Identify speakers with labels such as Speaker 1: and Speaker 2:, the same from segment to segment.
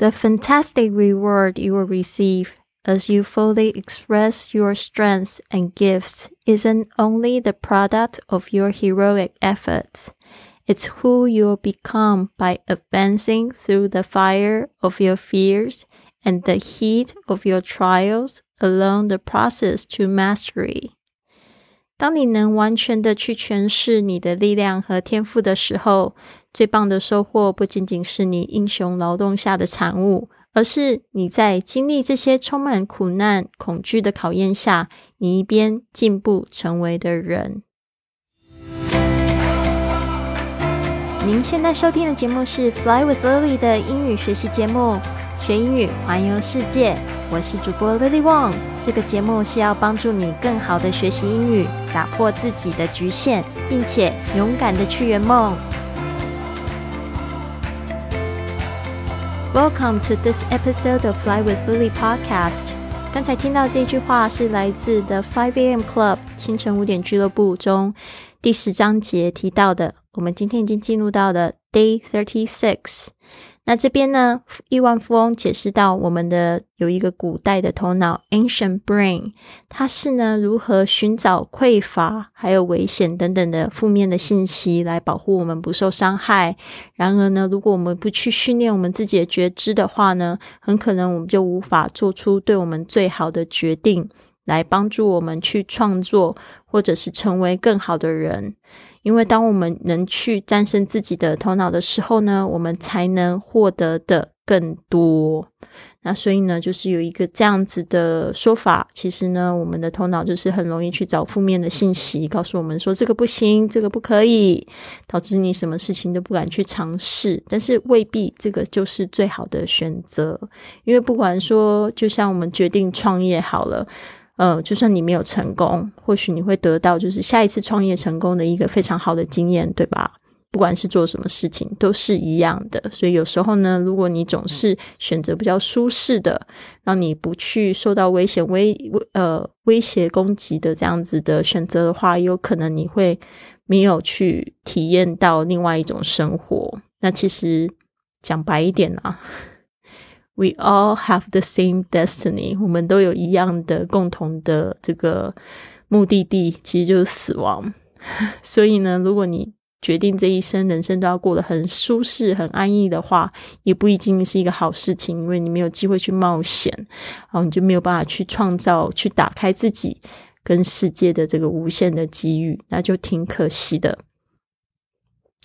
Speaker 1: The fantastic reward you will receive as you fully express your strengths and gifts isn't only the product of your heroic efforts. It's who you'll become by advancing through the fire of your fears and the heat of your trials along the process to mastery. 当你能完全的去诠释你的力量和天赋的时候， 最棒的收获不仅仅是你英雄劳动下的产物，而是你在经历这些充满苦难、恐惧的考验下，你一边进步成为的人。您现在收听的节目是《Fly with Lily》的英语学习节目，学英语环游世界。我是主播 Lily Wong。这个节目是要帮助你更好的学习英语，打破自己的局限，并且勇敢的去圆梦。Welcome to this episode of Fly with Lily podcast。刚才听到这句话是来自 The Five A.M. Club 清晨五点俱乐部中第十章节提到的。我们今天已经进入到了 Day Thirty Six。那这边呢，亿万富翁解释到，我们的有一个古代的头脑 （ancient brain），它是呢如何寻找匮乏、还有危险等等的负面的信息，来保护我们不受伤害。然而呢，如果我们不去训练我们自己的觉知的话呢，很可能我们就无法做出对我们最好的决定，来帮助我们去创作，或者是成为更好的人。因为当我们能去战胜自己的头脑的时候呢，我们才能获得的更多。那所以呢，就是有一个这样子的说法。其实呢，我们的头脑就是很容易去找负面的信息，告诉我们说这个不行，这个不可以，导致你什么事情都不敢去尝试。但是未必这个就是最好的选择，因为不管说，就像我们决定创业好了。呃，就算你没有成功，或许你会得到就是下一次创业成功的一个非常好的经验，对吧？不管是做什么事情都是一样的。所以有时候呢，如果你总是选择比较舒适的，让你不去受到危险、威威呃威胁攻击的这样子的选择的话，有可能你会没有去体验到另外一种生活。那其实讲白一点啊。We all have the same destiny，我们都有一样的共同的这个目的地，其实就是死亡。所以呢，如果你决定这一生人生都要过得很舒适、很安逸的话，也不一定是一个好事情，因为你没有机会去冒险，然后你就没有办法去创造、去打开自己跟世界的这个无限的机遇，那就挺可惜的。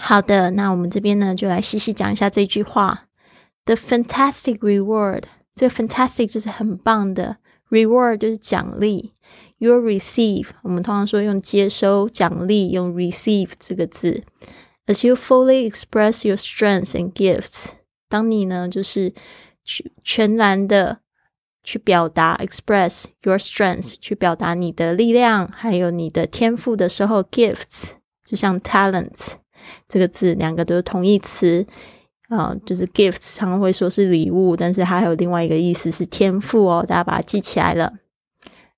Speaker 1: 好的，那我们这边呢，就来细细讲一下这句话。The fantastic reward，这个 fantastic 就是很棒的，reward 就是奖励。You'll receive，我们通常说用接收奖励，用 receive 这个字。As you fully express your strengths and gifts，当你呢就是全全然的去表达 express your strengths，去表达你的力量还有你的天赋的时候，gifts 就像 talents 这个字，两个都是同义词。啊，就是 gift，常常会说是礼物，但是它还有另外一个意思是天赋哦，大家把它记起来了。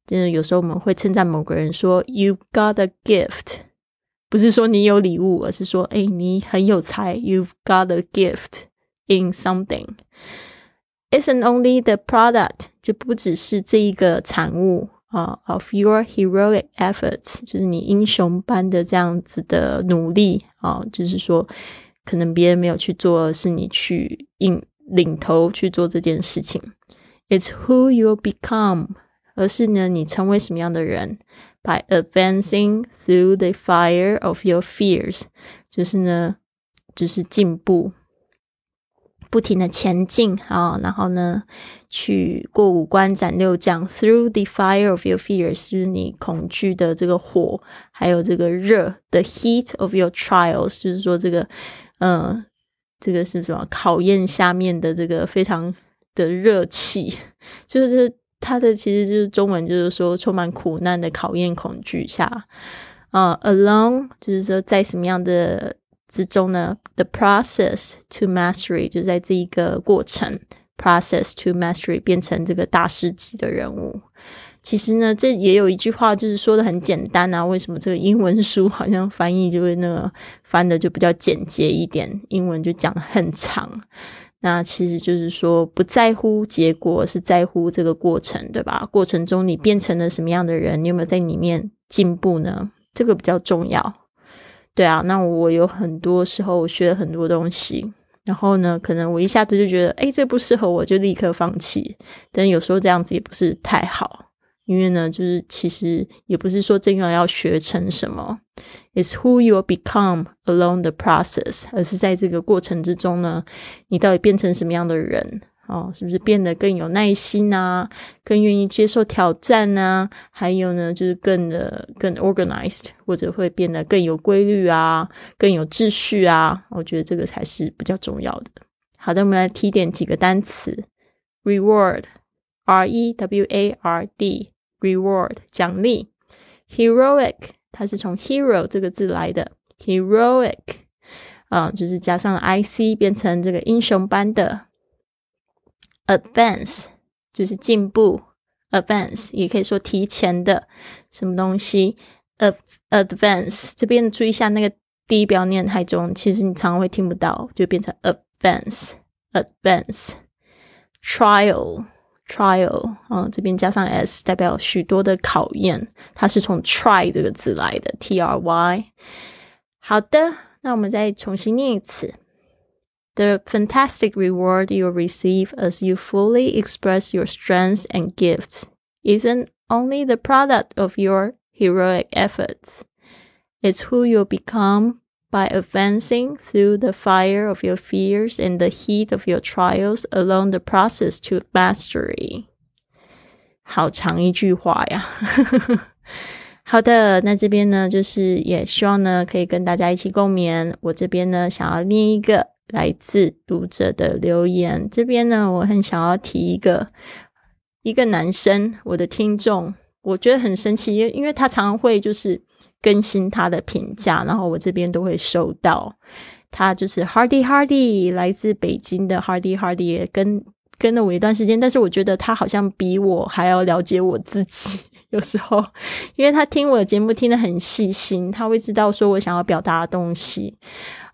Speaker 1: 就是有时候我们会称赞某个人说 “You've got a gift"，不是说你有礼物，而是说哎，你很有才。You've got a gift in something. Isn't only the product，就不只是这一个产物啊，of your heroic efforts，就是你英雄般的这样子的努力啊，就是说。可能别人没有去做，是你去引领头去做这件事情。It's who you become，而是呢，你成为什么样的人？By advancing through the fire of your fears，就是呢，就是进步，不停的前进啊，然后呢，去过五关斩六将。Through the fire of your fears，是你恐惧的这个火，还有这个热，the heat of your trials，就是说这个。嗯，这个是什么考验下面的这个非常的热气，就是它的其实就是中文就是说充满苦难的考验恐惧下啊，alone 就是说在什么样的之中呢？The process to mastery 就在这一个过程，process to mastery 变成这个大师级的人物。其实呢，这也有一句话，就是说的很简单啊。为什么这个英文书好像翻译就会那个翻的就比较简洁一点？英文就讲的很长。那其实就是说，不在乎结果，是在乎这个过程，对吧？过程中你变成了什么样的人，你有没有在里面进步呢？这个比较重要。对啊，那我有很多时候我学了很多东西，然后呢，可能我一下子就觉得，哎，这不适合我，就立刻放弃。但有时候这样子也不是太好。因为呢，就是其实也不是说真的要学成什么，It's who you become along the process，而是在这个过程之中呢，你到底变成什么样的人哦？是不是变得更有耐心啊？更愿意接受挑战啊？还有呢，就是更的更 organized，或者会变得更有规律啊，更有秩序啊？我觉得这个才是比较重要的。好的，我们来提点几个单词：reward，r e w a r d。reward 奖励，heroic 它是从 hero 这个字来的，heroic 啊，就是加上 i c 变成这个英雄般的，advance 就是进步，advance 也可以说提前的什么东西，ad advance 这边注意一下那个第一不要念太重，其实你常常会听不到，就变成 advance advance trial。trial 啊，这边加上 s 代表许多的考验，它是从 try 这个字来的，t r y。好的，那我们再重新念一次。The fantastic reward you receive as you fully express your strengths and gifts isn't only the product of your heroic efforts. It's who you'll become by advancing through the fire of your fears and the heat of your trials along the process to mastery。好长一句话呀！好的，那这边呢，就是也希望呢，可以跟大家一起共勉。我这边呢，想要念一个 来自读者的留言。这边呢，我很想要提一个一个男生，我的听众，我觉得很神奇，因因为他常常会就是。更新他的评价，然后我这边都会收到。他就是 Hardy Hardy，来自北京的 Hardy Hardy，跟跟了我一段时间，但是我觉得他好像比我还要了解我自己。有时候，因为他听我的节目听得很细心，他会知道说我想要表达的东西。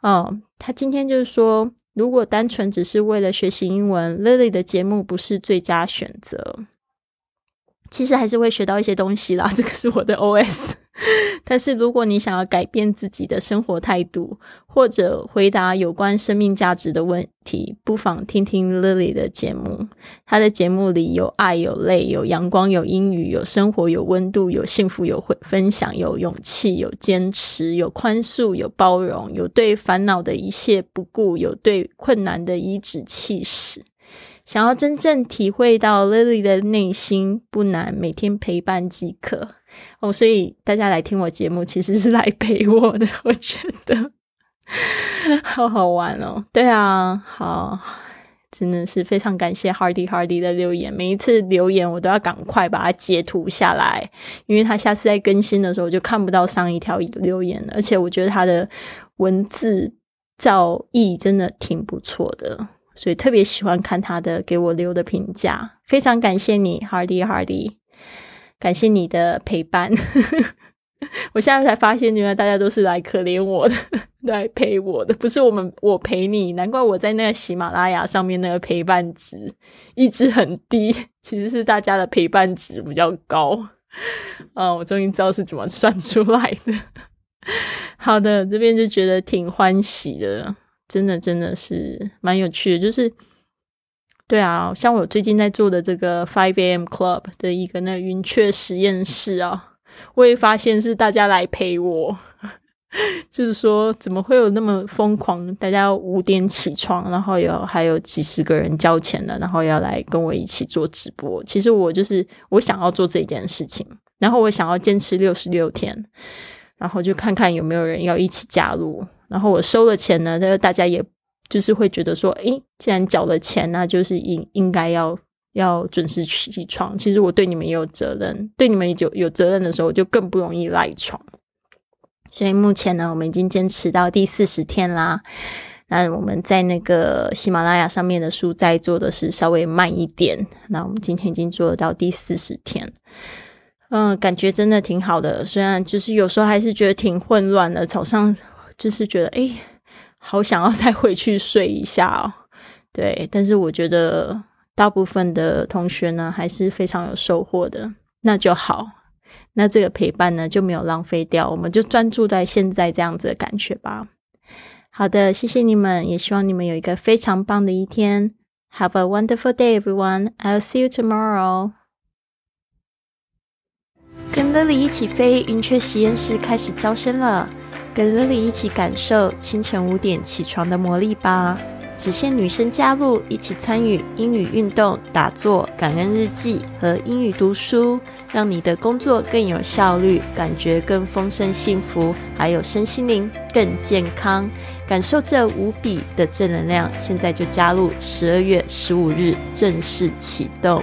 Speaker 1: 嗯，他今天就是说，如果单纯只是为了学习英文，Lily 的节目不是最佳选择。其实还是会学到一些东西啦，这个是我的 OS。但是如果你想要改变自己的生活态度，或者回答有关生命价值的问题，不妨听听 Lily 的节目。她的节目里有爱，有泪，有阳光，有阴雨，有生活，有温度，有幸福，有分分享，有勇气，有坚持，有宽恕，有包容，有对烦恼的一切不顾，有对困难的颐指气使。想要真正体会到 Lily 的内心不难，每天陪伴即可哦。所以大家来听我节目，其实是来陪我的。我觉得 好好玩哦。对啊，好，真的是非常感谢 Hardy Hardy 的留言。每一次留言，我都要赶快把它截图下来，因为他下次在更新的时候，就看不到上一条留言了。而且我觉得他的文字造诣真的挺不错的。所以特别喜欢看他的给我留的评价，非常感谢你，Hardy Hardy，感谢你的陪伴。我现在才发现，原来大家都是来可怜我的，来陪我的，不是我们我陪你。难怪我在那个喜马拉雅上面那个陪伴值一直很低，其实是大家的陪伴值比较高。啊，我终于知道是怎么算出来的。好的，这边就觉得挺欢喜的。真的真的是蛮有趣的，就是对啊，像我最近在做的这个 Five A.M. Club 的一个那云雀实验室啊，我也发现是大家来陪我，就是说怎么会有那么疯狂？大家五点起床，然后有还有几十个人交钱了，然后要来跟我一起做直播。其实我就是我想要做这件事情，然后我想要坚持六十六天，然后就看看有没有人要一起加入。然后我收了钱呢，那大家也就是会觉得说，诶，既然缴了钱，那就是应应该要要准时起床。其实我对你们也有责任，对你们有有责任的时候，我就更不容易赖床。所以目前呢，我们已经坚持到第四十天啦。那我们在那个喜马拉雅上面的书在做的是稍微慢一点。那我们今天已经做到第四十天，嗯，感觉真的挺好的。虽然就是有时候还是觉得挺混乱的，早上。就是觉得哎，好想要 再回去睡一下哦。对，但是我觉得大部分的同学呢，还是非常有收获的，那就好。那这个陪伴呢，就没有浪费掉，我们就专注在现在这样子的感觉吧。好的，谢谢你们，也希望你们有一个非常棒的一天。Have a wonderful day, everyone. I'll see you tomorrow. 跟 Lily 一起飞，云雀实验室开始招生了。跟 Lily 一起感受清晨五点起床的魔力吧。只限女生加入，一起参与英语运动、打坐、感恩日记和英语读书，让你的工作更有效率，感觉更丰盛幸福，还有身心灵更健康。感受这无比的正能量，现在就加入！十二月十五日正式启动。